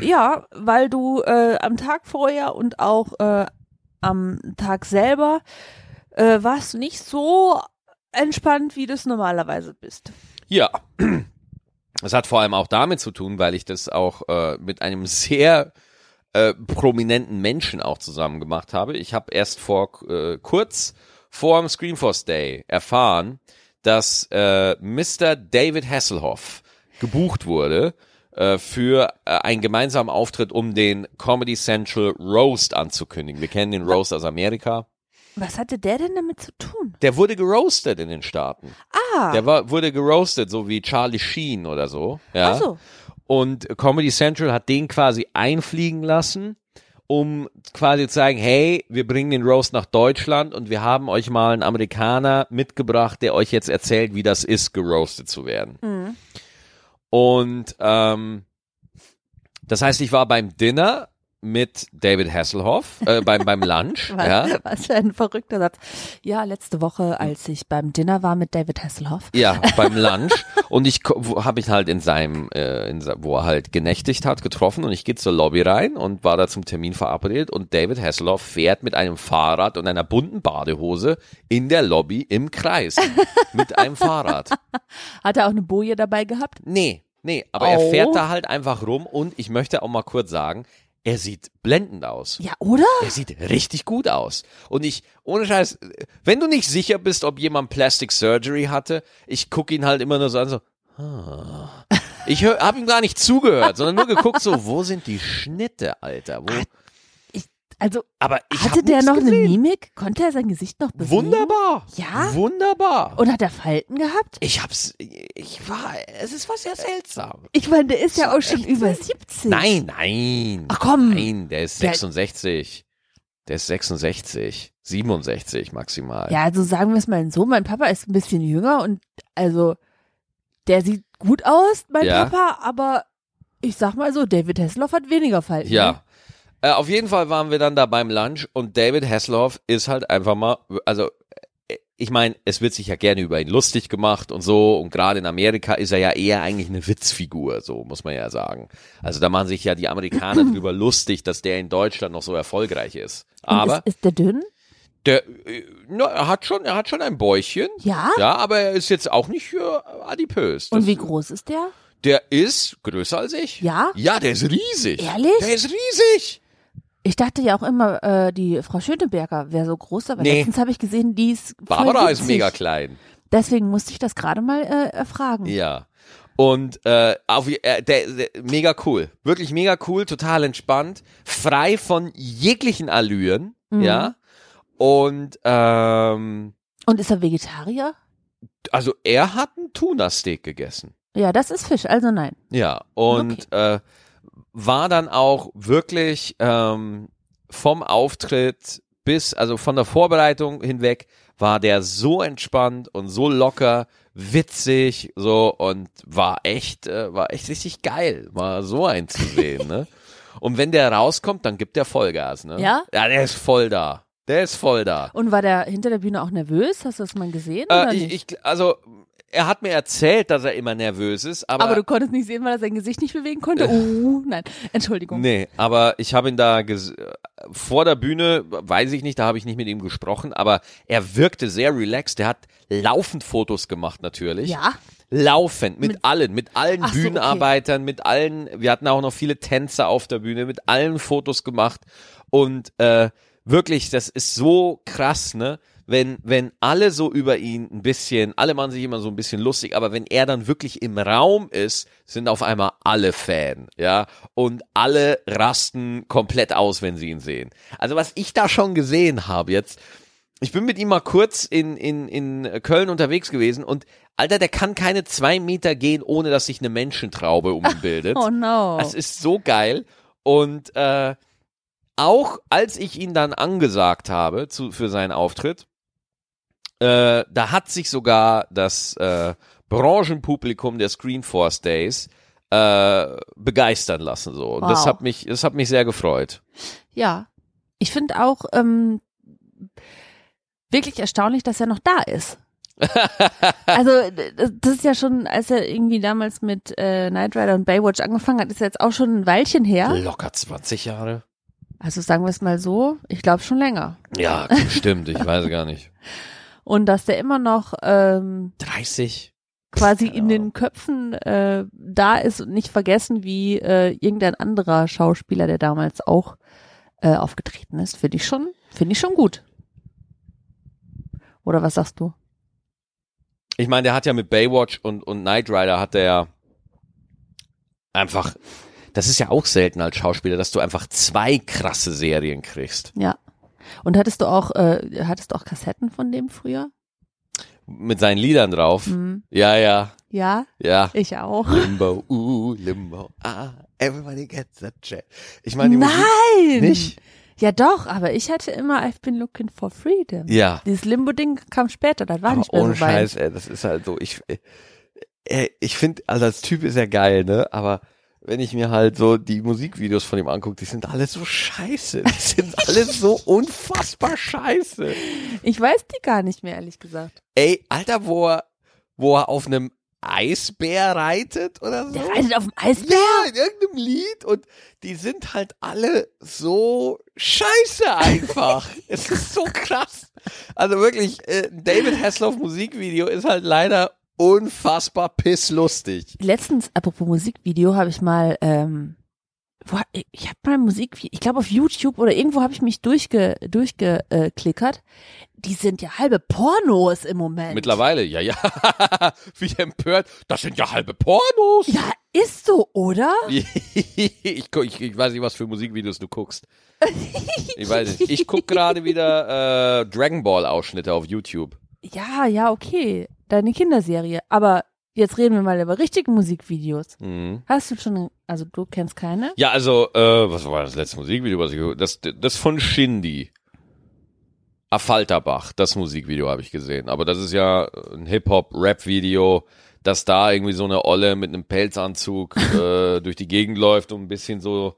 Ja, weil du äh, am Tag vorher und auch äh, am Tag selber äh, warst du nicht so entspannt, wie du es normalerweise bist. Ja. Das hat vor allem auch damit zu tun, weil ich das auch äh, mit einem sehr äh, prominenten Menschen auch zusammen gemacht habe. Ich habe erst vor äh, kurz vor dem Screenforce Day erfahren, dass äh, Mr. David Hasselhoff gebucht wurde äh, für äh, einen gemeinsamen Auftritt, um den Comedy Central Roast anzukündigen. Wir kennen den Roast aus Amerika. Was hatte der denn damit zu tun? Der wurde geroastet in den Staaten. Ah, Der war, wurde geroastet, so wie Charlie Sheen oder so. Ja. ach so. Und Comedy Central hat den quasi einfliegen lassen, um quasi zu sagen, hey, wir bringen den Roast nach Deutschland und wir haben euch mal einen Amerikaner mitgebracht, der euch jetzt erzählt, wie das ist, geroastet zu werden. Mhm. Und ähm, das heißt, ich war beim Dinner mit David Hasselhoff, äh, beim, beim Lunch. Was, ja. was für ein verrückter Satz. Ja, letzte Woche, als ich beim Dinner war mit David Hasselhoff. Ja, beim Lunch. Und ich habe ich halt in seinem, äh, in, wo er halt genächtigt hat, getroffen und ich gehe zur Lobby rein und war da zum Termin verabredet und David Hasselhoff fährt mit einem Fahrrad und einer bunten Badehose in der Lobby im Kreis. mit einem Fahrrad. Hat er auch eine Boje dabei gehabt? Nee, nee, aber er Oh. fährt da halt einfach rum und ich möchte auch mal kurz sagen, er sieht blendend aus. Ja, oder? Er sieht richtig gut aus. Und ich, ohne Scheiß, wenn du nicht sicher bist, ob jemand Plastic Surgery hatte, ich gucke ihn halt immer nur so an, so, ah. Ich habe ihm gar nicht zugehört, sondern nur geguckt, so, wo sind die Schnitte, Alter? Wo? Also, Aber ich hatte der noch eine gesehen. Mimik? Konnte er sein Gesicht noch bewegen? Wunderbar. Ja? Wunderbar. Und hat er Falten gehabt? ich hab's, ich war, es ist was sehr seltsam. Ich meine, der ist ja auch schon über seltsam. 70. Nein, nein. Ach komm. Nein, der ist Der- 66. Der ist 66. 67 maximal. Ja, also sagen wir es mal so, mein Papa ist ein bisschen jünger und also der sieht gut aus, mein Ja. Papa, aber ich sag mal so, David Hasselhoff hat weniger Falten. Ne? Ja. Äh, auf jeden Fall waren wir dann da beim Lunch und David Hasselhoff ist halt einfach mal, also äh, ich meine, es wird sich ja gerne über ihn lustig gemacht und so und gerade in Amerika ist er ja eher eigentlich eine Witzfigur, so muss man ja sagen. Also da machen sich ja die Amerikaner drüber lustig, dass der in Deutschland noch so erfolgreich ist. Und Aber ist, ist der dünn? der, äh, na, er hat schon, er hat schon ein Bäuchchen. Ja. Ja, aber er ist jetzt auch nicht adipös. Und Das- wie groß ist der? Der ist größer als ich. Ja? Ja, der ist riesig. Ehrlich? Der ist riesig. Ich dachte ja auch immer, äh, die Frau Schöneberger wäre so groß, aber Nee. letztens habe ich gesehen, die ist Barbara ist mega klein. Deswegen musste ich das gerade mal äh, erfragen. Ja. Und äh, auf, äh, der, der, mega cool. Wirklich mega cool, total entspannt, frei von jeglichen Allüren, Mhm. ja. Und ähm, Und ist er Vegetarier? also er hat einen Tuna-Steak gegessen. Ja, das ist Fisch, also nein. Ja. Und äh, war dann auch wirklich ähm, vom Auftritt bis, also von der Vorbereitung hinweg, war der so entspannt und so locker, witzig, so und war echt, äh, war echt richtig geil, mal so einzusehen, ne? Und wenn der rauskommt, dann gibt der Vollgas, ne? Ja? Ja, der ist voll da. Der ist voll da. Und war der hinter der Bühne auch nervös? Hast du das mal gesehen? Äh, ich, ich, also, er hat mir erzählt, dass er immer nervös ist, aber, aber du konntest nicht sehen, weil er sein Gesicht nicht bewegen konnte? Uh, nein, Entschuldigung. Nee, aber ich habe ihn da äh, vor der Bühne, weiß ich nicht, da habe ich nicht mit ihm gesprochen, aber er wirkte sehr relaxed. Er hat laufend Fotos gemacht natürlich. Ja, Laufend, mit, Mit- allen, mit allen Ach so, okay. Bühnenarbeitern, mit allen, wir hatten auch noch viele Tänzer auf der Bühne, mit allen Fotos gemacht und äh, wirklich, das ist so krass, ne? Wenn, wenn alle so über ihn ein bisschen, alle machen sich immer so ein bisschen lustig, aber wenn er dann wirklich im Raum ist, sind auf einmal alle Fan, ja, und alle rasten komplett aus, wenn sie ihn sehen. Also was ich da schon gesehen habe jetzt, ich bin mit ihm mal kurz in, in, in Köln unterwegs gewesen und Alter, der kann keine zwei Meter gehen, ohne dass sich eine Menschentraube um ihn bildet. oh no. Das ist so geil. Und äh, auch als ich ihn dann angesagt habe zu, für seinen Auftritt, äh, da hat sich sogar das äh, Branchenpublikum der Screenforce Days äh, begeistern lassen. So. Und das Wow. hat mich, das hat mich sehr gefreut. Ja, ich finde auch ähm, wirklich erstaunlich, dass er noch da ist. also das ist ja schon, als er irgendwie damals mit äh, Knight Rider und Baywatch angefangen hat, ist ja jetzt auch schon ein Weilchen her. Locker 20 Jahre. Also sagen wir es mal so, ich glaube schon länger. Ja, stimmt, ich weiß gar nicht. Und dass der immer noch ähm, 30? quasi in den Köpfen äh, da ist und nicht vergessen wie äh, irgendein anderer Schauspieler, der damals auch äh, aufgetreten ist, finde ich schon, finde ich schon gut. Oder was sagst du? Ich meine, der hat ja mit Baywatch und, und Knight Rider hat der ja einfach, das ist ja auch selten als Schauspieler, dass du einfach zwei krasse Serien kriegst. Ja. Und hattest du auch, äh, hattest du auch Kassetten von dem früher? Mit seinen Liedern drauf. Mhm. Ja, ja, Ja, ja. ich auch. Limbo, uh, Limbo, ah, everybody gets a chance. Ich meine, die Musik, Nein! nicht? Ja doch, aber ich hatte immer I've been looking for freedom. Ja. Dieses Limbo-Ding kam später, das war Aber nicht mehr ohne so. Scheiß, ey, das ist halt so, ich, äh, ich finde, also als Typ ist er geil, ne, aber wenn ich mir halt so die Musikvideos von ihm angucke, die sind alle so scheiße. Die sind alle so unfassbar scheiße. Ich weiß die gar nicht mehr, ehrlich gesagt. Ey, Alter, wo er, wo er auf einem Eisbär reitet oder so. Der reitet auf dem Eisbär? Ja, in irgendeinem Lied und die sind halt alle so scheiße einfach. es ist so krass. Also wirklich, äh, David Hasselhoff Musikvideo ist halt leider unfassbar pisslustig. Letztens, apropos Musikvideo, habe ich mal, ähm, wo, ich habe mal Musikvideo, ich glaube auf YouTube oder irgendwo habe ich mich durchge, durchgeklickert. Die sind ja halbe Pornos im Moment. Mittlerweile, ja, ja. Wie empört. Das sind ja halbe Pornos. Ja, ist so, oder? ich, guck- ich, ich weiß nicht, was für Musikvideos du guckst. Ich weiß nicht. Ich guck gerade wieder äh, Dragon Ball Ausschnitte auf YouTube. Ja, ja, okay. Deine Kinderserie. Aber jetzt reden wir mal über richtige Musikvideos. Mhm. Hast du schon, also du kennst keine? Ja, also, äh, was war das letzte Musikvideo, was ich gehört Das, das von Shindy. Affalterbach, das Musikvideo habe ich gesehen. Aber das ist ja ein Hip-Hop-Rap-Video, dass da irgendwie so eine Olle mit einem Pelzanzug äh, durch die Gegend läuft und ein bisschen so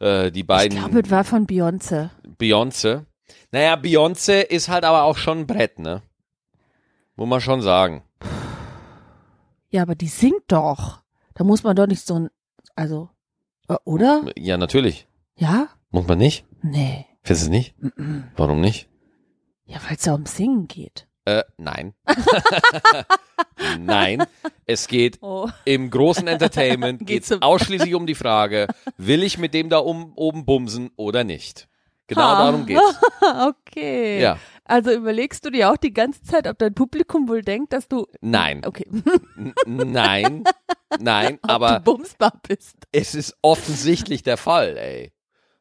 äh, die Ich beiden glaube, es war von Beyoncé. Beyoncé. Naja, Beyoncé ist halt aber auch schon ein Brett, ne? Muss man schon sagen. Ja, aber die singt doch. Da muss man doch nicht so ein, also, äh, oder? Ja, natürlich. Ja? Muss man nicht? Nee. Findest du nicht? Mhm. Warum nicht? Ja, weil es ja ums Singen geht. Äh, nein. nein. Es geht Oh. im großen Entertainment Geht's geht's ausschließlich um die Frage, will ich mit dem da um, oben bumsen oder nicht? Genau darum geht's. okay. Ja. Also überlegst du dir auch die ganze Zeit, ob dein Publikum wohl denkt, dass du. Nein. Okay. Nein. Nein, ob aber du bumsbar bist. es ist offensichtlich der Fall, ey.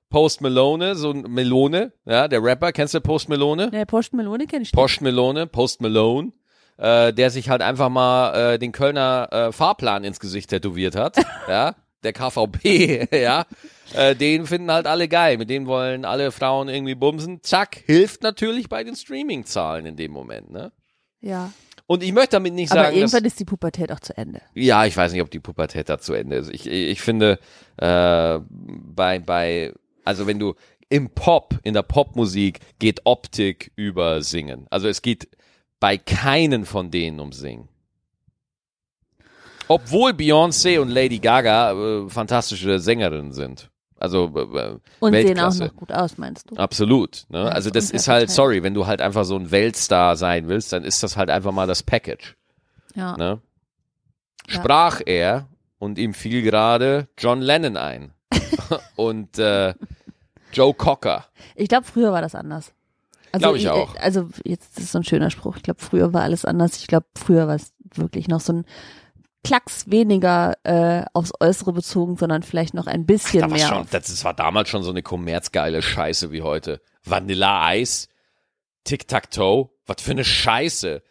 Post Malone, so ein Melone, ja, der Rapper, kennst du Post Melone? Ne, Post Melone kenne ich nicht. Post Melone, Post Malone, äh, der sich halt einfach mal äh, den Kölner äh, Fahrplan ins Gesicht tätowiert hat, ja, der KVB, ja, äh, den finden halt alle geil. Mit denen wollen alle Frauen irgendwie bumsen. Zack, hilft natürlich bei den Streaming-Zahlen in dem Moment, ne? Ja. Und ich möchte damit nicht Aber sagen, dass, irgendwann ist die Pubertät auch zu Ende. ja, ich weiß nicht, ob die Pubertät da zu Ende ist. Ich, ich finde, äh, bei, bei, also wenn du im Pop, in der Popmusik geht Optik über Singen. Also es geht bei keinen von denen um Singen. Obwohl Beyoncé und Lady Gaga äh, fantastische Sängerinnen sind. Also äh, Und sehen auch Weltklasse. noch gut aus, meinst du? Absolut. Ne? Ja, Also so das ist halt, sorry, wenn du halt einfach so ein Weltstar sein willst, dann ist das halt einfach mal das Package. Ja. Ne? Ja. Sprach er und ihm fiel gerade John Lennon ein. und äh, Joe Cocker. Ich glaube, früher war das anders. Also Glaub ich auch. Also jetzt ist so ein schöner Spruch. Ich glaube, früher war alles anders. Ich glaube, früher war es wirklich noch so ein Klacks weniger äh, aufs Äußere bezogen, sondern vielleicht noch ein bisschen Da war mehr. schon, das, war damals schon so eine kommerzgeile Scheiße wie heute. Vanilla Eis, Tic-Tac-Toe, was für eine Scheiße.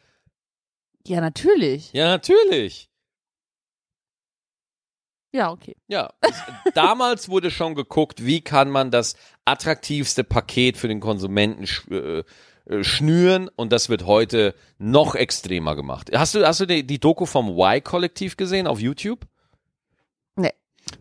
Ja, natürlich. Ja, natürlich. Ja, okay. Ja, damals wurde schon geguckt, wie kann man das attraktivste Paket für den Konsumenten äh, schnüren und das wird heute noch extremer gemacht. Hast du, hast du die, die Doku vom Y-Kollektiv gesehen auf YouTube? Nee.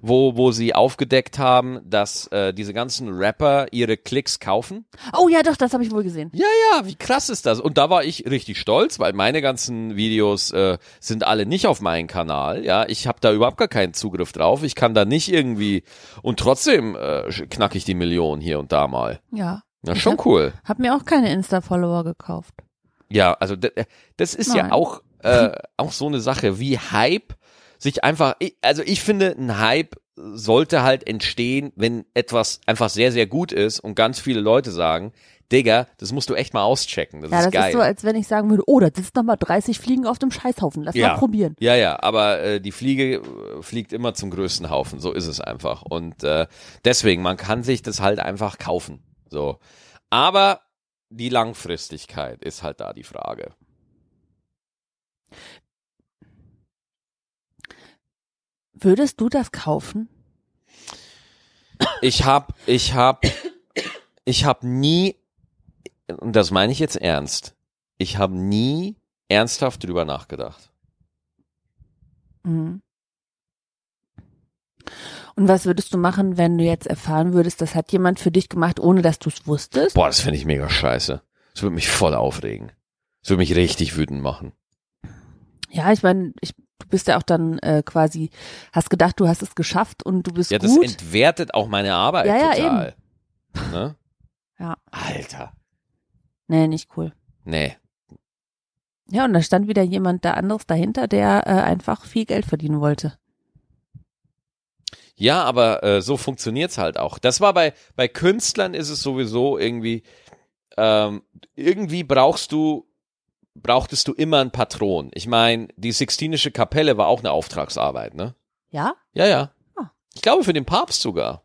Wo, wo sie aufgedeckt haben, dass äh, diese ganzen Rapper ihre Klicks kaufen? Oh ja, doch, das habe ich wohl gesehen. Ja, ja, wie krass ist das? Und da war ich richtig stolz, weil meine ganzen Videos äh, sind alle nicht auf meinem Kanal. Ja, ich habe da überhaupt gar keinen Zugriff drauf. Ich kann da nicht irgendwie und trotzdem äh, knack ich die Million hier und da mal. Ja. Na, schon hab- cool. Hab mir auch keine Insta-Follower gekauft. Ja, also d- das ist ja Nein. auch äh, auch so eine Sache, wie Hype sich einfach. Also ich finde, ein Hype sollte halt entstehen, wenn etwas einfach sehr sehr gut ist und ganz viele Leute sagen, Digga, das musst du echt mal auschecken. Das ja, ist das geil. ist so, als wenn ich sagen würde, oh, da sitzen noch mal 30 Fliegen auf dem Scheißhaufen. Lass Ja. mal probieren. Ja, ja, aber äh, die Fliege äh, fliegt immer zum größten Haufen, so ist es einfach. Und äh, deswegen, man kann sich das halt einfach kaufen. So. Aber die Langfristigkeit ist halt da die Frage. Würdest du das kaufen? Ich hab, ich hab, ich hab nie, und das meine ich jetzt ernst, ich habe nie ernsthaft drüber nachgedacht. Mhm. Und was würdest du machen, wenn du jetzt erfahren würdest, das hat jemand für dich gemacht, ohne dass du es wusstest? Boah, das finde ich mega scheiße. Das würde mich voll aufregen. Das würde mich richtig wütend machen. Ja, ich meine, ich, du bist ja auch dann äh, quasi, hast gedacht, du hast es geschafft und du bist Ja, das gut. entwertet auch meine Arbeit Ja, ja, total. Ne? Ja. Alter. Nee, nicht cool. Nee. Ja, und da stand wieder jemand da anderes dahinter, der äh, einfach viel Geld verdienen wollte. Ja, aber äh, so funktioniert's halt auch. Das war bei, bei Künstlern ist es sowieso irgendwie, ähm, irgendwie brauchst du, brauchtest du immer einen Patron. Ich meine, die Sixtinische Kapelle war auch eine Auftragsarbeit, ne? Ja? Ja, ja. Ah. Ich glaube für den Papst sogar.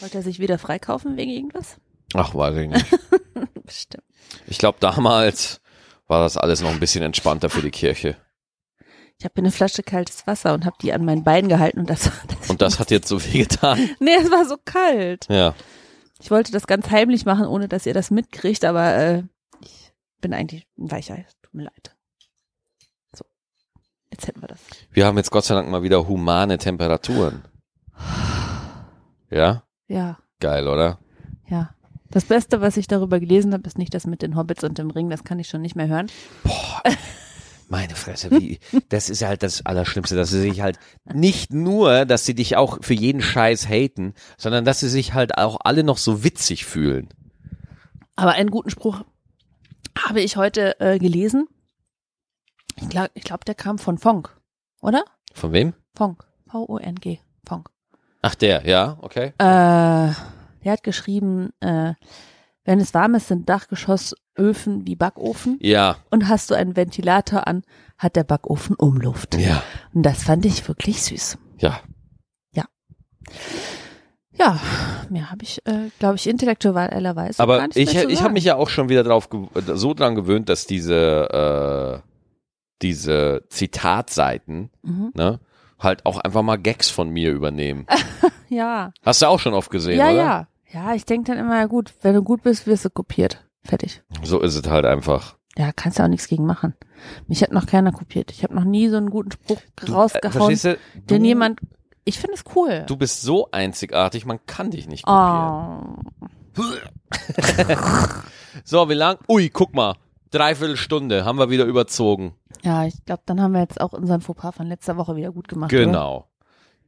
Wollte er sich wieder freikaufen wegen irgendwas? Ach, weiß ich nicht. Bestimmt. Ich glaube, damals war das alles noch ein bisschen entspannter für die Kirche. Ich habe eine Flasche kaltes Wasser und habe die an mein Bein gehalten und das, das Und das hat jetzt so weh getan. Nee, es war so kalt. Ja. Ich wollte das ganz heimlich machen, ohne dass ihr das mitkriegt, aber äh, ich bin eigentlich ein Weicher. Tut mir leid. So. Jetzt hätten wir das. Wir haben jetzt Gott sei Dank mal wieder humane Temperaturen. Ja? Ja, Geil, oder? ja. Das Beste, was ich darüber gelesen habe, ist nicht das mit den Hobbits und dem Ring. Das kann ich schon nicht mehr hören. Boah, meine Fresse, wie, das ist halt das Allerschlimmste, dass sie sich halt nicht nur, dass sie dich auch für jeden Scheiß haten, sondern dass sie sich halt auch alle noch so witzig fühlen. Aber einen guten Spruch habe ich heute äh, gelesen. Ich glaube, glaub, der kam von Fonk, oder? Von wem? Fonk. V-O-N-G. Fonk. Ach, der, ja, okay. Äh, der hat geschrieben, äh, wenn es warm ist, sind Dachgeschossöfen wie Backofen. Ja, Und hast du einen Ventilator an, hat der Backofen Umluft. ja, Und das fand ich wirklich süß. ja. Ja, mehr habe ich, äh, glaube ich, intellektuellerweise. gar Aber nicht ich, ich habe mich ja auch schon wieder drauf, so dran gewöhnt, dass diese, äh, diese Zitatseiten, Mhm. ne, halt auch einfach mal Gags von mir übernehmen. Ja. Hast du auch schon oft gesehen, ja, oder? ja. Ja, ich denke dann immer, ja gut, wenn du gut bist, wirst du kopiert. Fertig. So ist es halt einfach. Ja, kannst ja auch nichts gegen machen. Mich hat noch keiner kopiert. Ich habe noch nie so einen guten Spruch Du, äh, rausgehauen, verstehst du? den Du- jemand. Ich finde es cool. Du bist so einzigartig, man kann dich nicht kopieren. oh. So, wie lang? Ui, guck mal. Dreiviertel Stunde haben wir wieder überzogen. Ja, ich glaube, dann haben wir jetzt auch unseren Fauxpas von letzter Woche wieder gut gemacht. Oder?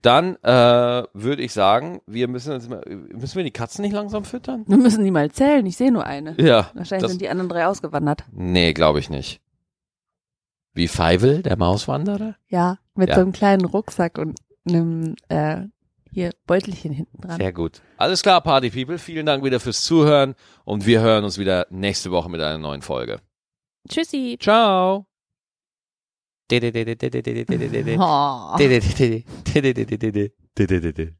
Dann äh, würde ich sagen, wir müssen uns mal, müssen wir die Katzen nicht langsam füttern? Wir müssen die mal zählen. Ich sehe nur eine. Ja. Wahrscheinlich das- sind die anderen drei ausgewandert. Nee, glaube ich nicht. Wie Feivel, der Mauswanderer? Ja, mit Ja. so einem kleinen Rucksack und einem äh, hier Beutelchen hinten dran. Sehr gut. Alles klar, Party People. Vielen Dank wieder fürs Zuhören und wir hören uns wieder nächste Woche mit einer neuen Folge. Tschüssi. Ciao. 对对对对对对对对对对对对，对对对对对对对对对对对对。